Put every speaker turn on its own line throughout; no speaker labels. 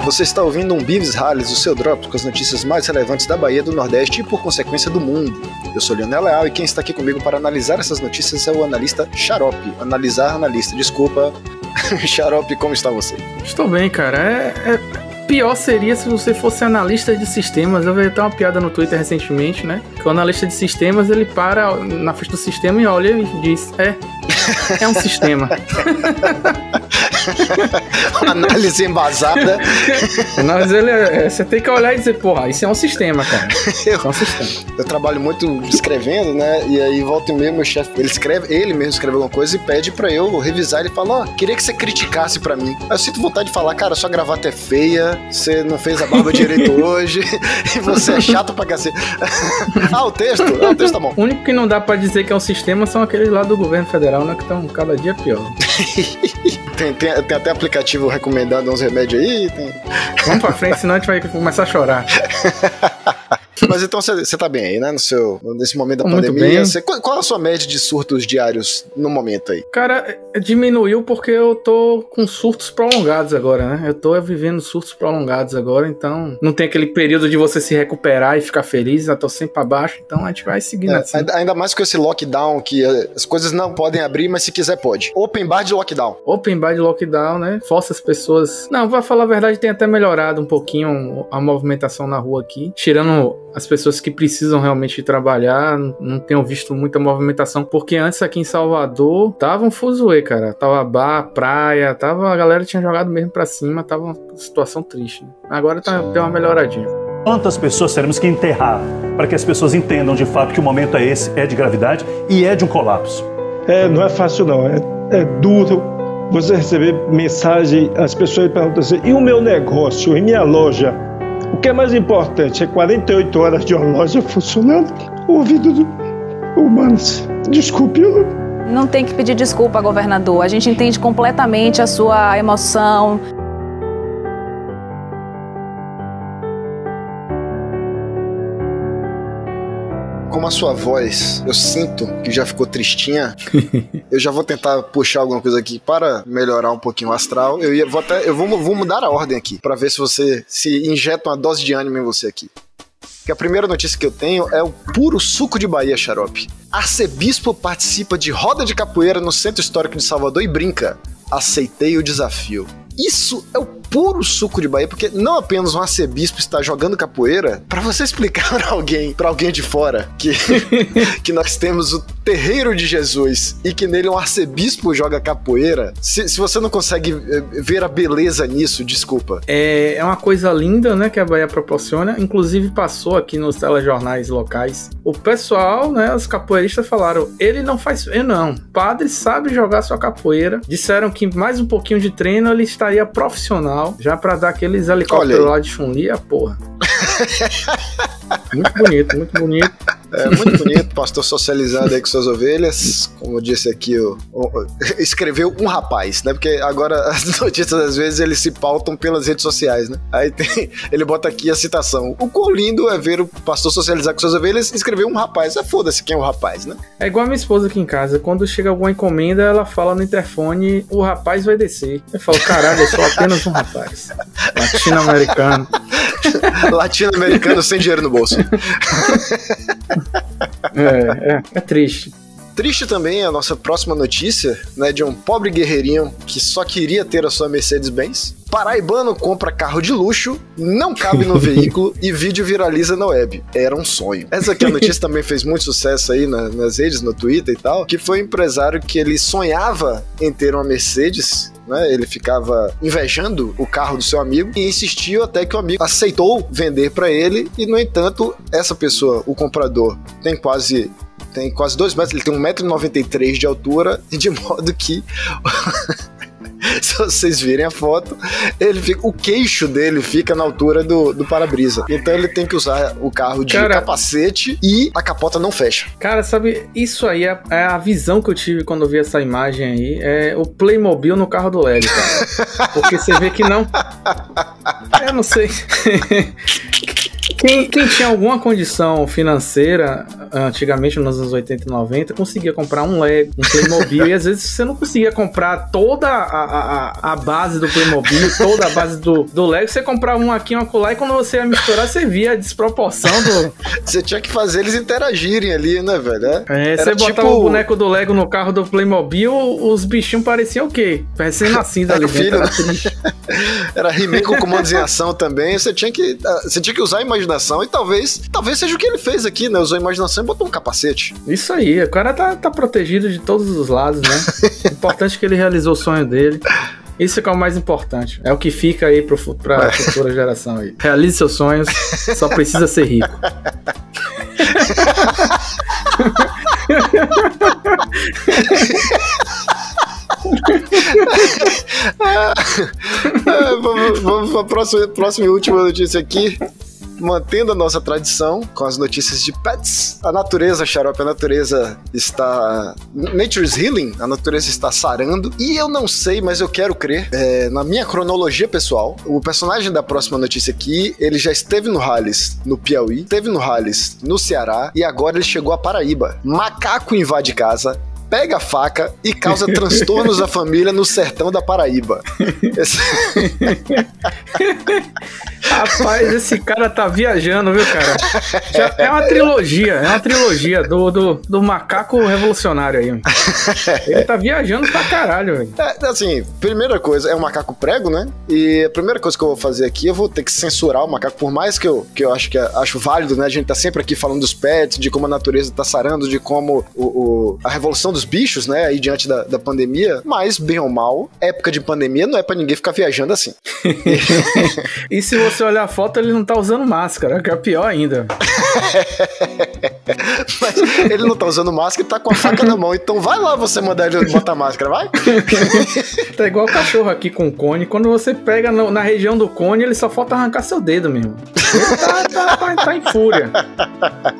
você está ouvindo um Beavis Hales, o seu drop com as notícias mais relevantes da Bahia, do Nordeste e, por consequência, do mundo. Eu sou Leonel Leal e quem está aqui comigo para analisar essas notícias é o analista Xarope. Analisar analista, desculpa. Xarope, como está você?
Estou bem, cara. É, é- Pior seria se você fosse analista de sistemas. Eu vi até uma piada no Twitter recentemente, né? Que o analista de sistemas ele para na frente do sistema e olha e diz: É, é um sistema.
Análise embasada.
Mas ele é, você tem que olhar e dizer: Porra, isso é um sistema, cara.
Eu,
Isso é um sistema.
eu trabalho muito escrevendo, né? E aí volta e meia meu chefe, ele escreve, ele mesmo escreve alguma coisa e pede pra eu revisar. Ele fala, ó, queria que você criticasse pra mim. Aí eu sinto vontade de falar, cara, sua gravata é feia, você não fez a barba direito hoje, e você é chato pra cacete. ah, o texto? Ah, o texto tá bom.
O único que não dá pra dizer que é um sistema são aqueles lá do governo federal, né? Que estão cada dia pior.
Tem, tem- tem até aplicativo recomendando uns remédios aí. tem-
Vamos pra frente, senão a gente vai começar a chorar.
Mas então você tá bem aí, né? No seu, nesse momento da
muito
pandemia.
bem.
Você- qual, qual a sua média de surtos diários no momento aí?
Cara, é, diminuiu porque eu tô com surtos prolongados agora, né? Eu tô vivendo surtos prolongados agora, então não tem aquele período de você se recuperar e ficar feliz, eu tô sempre pra baixo, então a gente vai seguindo
É,
assim.
ainda, ainda mais com esse lockdown que eh, as coisas não podem abrir, mas se quiser pode. Open bar de lockdown.
Open bar de lockdown, né? Força as pessoas. Não, pra falar a verdade, tem até melhorado um pouquinho a movimentação na rua aqui. Tirando as pessoas que precisam realmente trabalhar, não- tenho visto muita movimentação. Porque antes aqui em Salvador tava um fuzuê, cara. Tava bar, praia, tava. A galera tinha jogado mesmo pra cima, tava uma situação triste. né? Agora tá, deu uma melhoradinha.
Quantas pessoas teremos que enterrar para que as pessoas entendam de fato que o momento é esse, é de gravidade e é de um colapso?
É, não é fácil não, é, é duro você receber mensagem, as pessoas perguntam assim, e o meu negócio, e minha loja? O que é mais importante, é 48 horas de uma loja funcionando? O ouvido do humano, desculpe, eu
Não tem que pedir desculpa, governador. A gente entende completamente a sua emoção.
Como a sua voz, eu sinto que já ficou tristinha, eu já vou tentar puxar alguma coisa aqui para melhorar um pouquinho o astral. Eu, ia, vou até, eu vou, vou mudar a ordem aqui, para ver se você se injeta uma dose de ânimo em você aqui. Que a primeira notícia que eu tenho é o puro suco de Bahia, xarope. Arcebispo participa de roda de capoeira no Centro Histórico de Salvador e brinca. Aceitei o desafio. Isso é o puro suco de Bahia, porque não apenas um arcebispo está jogando capoeira, para você explicar para alguém, para alguém de fora, que, que nós temos o terreiro de Jesus e que nele um arcebispo joga capoeira, se, se você não consegue eh, ver a beleza nisso, desculpa.
É, é uma coisa linda, né, que a Bahia proporciona. Inclusive passou aqui nos telejornais locais. O pessoal, né, os capoeiristas falaram, ele não faz feio não. Padre sabe jogar sua capoeira. Disseram que mais um pouquinho de treino ele estaria profissional, já pra dar aqueles helicópteros lá de Chun-Li, a porra. muito bonito, muito bonito.
É muito bonito, pastor socializando aí com suas ovelhas. Como disse aqui, o, o- escreveu um rapaz, né? Porque agora as notícias às vezes eles se pautam pelas redes sociais, né? Aí tem, ele bota aqui a citação: O quão lindo é ver o pastor socializar com suas ovelhas e escreveu um rapaz. Ah, foda-se quem é o rapaz, né?
É igual a minha esposa aqui em casa. Quando chega alguma encomenda, ela fala no interfone: o rapaz vai descer. Eu falo: caralho, eu sou apenas um rapaz. Latino-americano.
Latino-americano sem dinheiro no bolso.
É, é, é triste.
Triste também a nossa próxima notícia, né, de um pobre guerreirinho que só queria ter a sua Mercedes-Benz. Paraibano compra carro de luxo, não cabe no veículo e vídeo viraliza na web. Era um sonho. Essa aqui a notícia também fez muito sucesso aí na- nas redes, no Twitter e tal, que foi um empresário que ele sonhava em ter uma Mercedes, né? Ele ficava invejando o carro do seu amigo e insistiu até que o amigo aceitou vender para ele e no entanto, essa pessoa, o comprador, tem quase tem quase 2 metros, ele tem 1,93m de altura, de modo que. Se vocês virem a foto, ele fica, o queixo dele fica na altura do, do para-brisa. Então ele tem que usar o carro de
Cara-
capacete e a capota não fecha.
Cara, sabe, isso aí é, é a visão que eu tive quando eu vi essa imagem aí. É o Playmobil no carro do Lélio, cara. Porque você vê que não. Eu não sei. Quem, quem tinha alguma condição financeira, antigamente nos anos 80 e 90, conseguia comprar um Lego, um Playmobil, e às vezes você não conseguia comprar toda a, a, a base do Playmobil, toda a base do, do Lego, você comprava um aqui, um acolá, e quando você ia misturar, você via a desproporção do...
Você tinha que fazer eles interagirem ali, né, velho?
É, você botava tipo... o boneco do Lego no carro do Playmobil, os bichinhos pareciam o quê? Recém-nascido ali
filho. Né? Era He-Man com comandos em ação também, você tinha que, ah, você tinha que usar a imaginação e talvez, talvez seja o que ele fez aqui, né? Usou a imaginação botou um capacete.
Isso aí, o cara tá, tá protegido de todos os lados, né? Importante que ele realizou o sonho dele. Isso é o mais importante. É o que fica aí pro, pra é. futura geração aí. Realize seus sonhos, só precisa ser rico.
vamos, vamos para a próxima, próxima e última notícia aqui mantendo a nossa tradição com as notícias de pets. A natureza, xarope, a natureza está. Nature's healing, a natureza está sarando. E eu não sei, mas eu quero crer, é, na minha cronologia pessoal, o personagem da próxima notícia aqui, ele já esteve no Halles no Piauí, esteve no Halles no Ceará e agora ele chegou a Paraíba. Macaco invade casa, pega a faca e causa transtornos à família no sertão da Paraíba. Esse...
Rapaz, esse cara tá viajando, viu, cara? Já é uma trilogia, é uma trilogia do, do, do macaco revolucionário aí. Ele tá viajando pra caralho, velho.
É, assim, primeira coisa, é um macaco prego, né? E a primeira coisa que eu vou fazer aqui, eu vou ter que censurar o macaco, por mais que eu, que eu acho que acho válido, né? A gente tá sempre aqui falando dos pets, de como a natureza tá sarando, de como o, o a revolução dos bichos, né? Aí diante da, da pandemia, mas, bem ou mal, época de pandemia não é pra ninguém ficar viajando assim.
e se você olhar a foto, ele não tá usando máscara, que é pior ainda.
Mas ele não tá usando máscara e tá com a faca na mão. Então vai lá você mandar ele botar máscara, vai?
tá igual o cachorro aqui com o cone. Quando você pega no, na região do cone, ele só falta arrancar seu dedo mesmo. Ele tá, tá, tá, tá em fúria.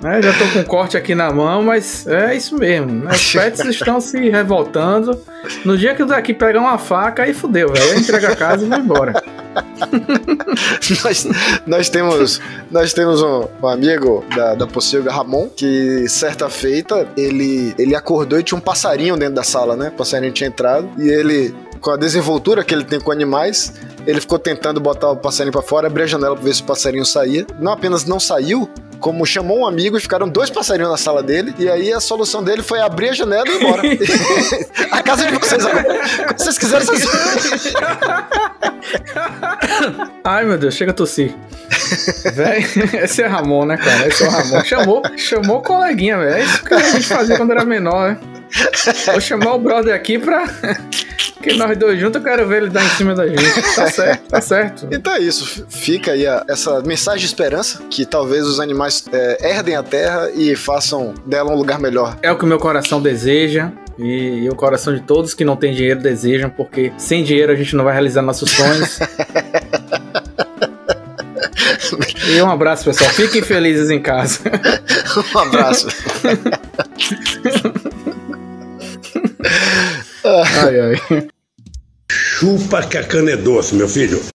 É, já tô com um corte aqui na mão, mas é isso mesmo. Né? Os pets estão se revoltando. No dia que o daqui pegar uma faca, aí fudeu, velho. Entrega a casa e vai embora.
nós, nós temos, nós temos um, um amigo da, da Pocilga, Ramon, que certa feita ele, ele acordou e tinha um passarinho dentro da sala, né? O passarinho tinha entrado e ele com a desenvoltura que ele tem com animais, ele ficou tentando botar o passarinho para fora, abrir a janela para ver se o passarinho saía. Não apenas não saiu, como chamou um amigo e ficaram dois passarinhos na sala dele. E aí a solução dele foi abrir a janela e ir embora. a casa de vocês agora. Se vocês quiserem, vocês.
Ai, meu Deus, chega a tossir. Véi, esse é Ramon, né, cara? Esse é o Ramon. Chamou, chamou o coleguinha, velho. É isso que a gente fazia quando era menor, né? Vou chamar o brother aqui pra. que nós dois juntos eu quero ver ele dar em cima da gente. Tá certo, tá certo.
Então é isso. Fica aí a, essa mensagem de esperança que talvez os animais é, herdem a terra e façam dela um lugar melhor.
É o que o meu coração deseja. E, e, o coração de todos que não têm dinheiro desejam, porque sem dinheiro a gente não vai realizar nossos sonhos. e um abraço, pessoal. Fiquem felizes em casa.
um abraço.
ai, ai. Chupa que a cana é doce, meu filho.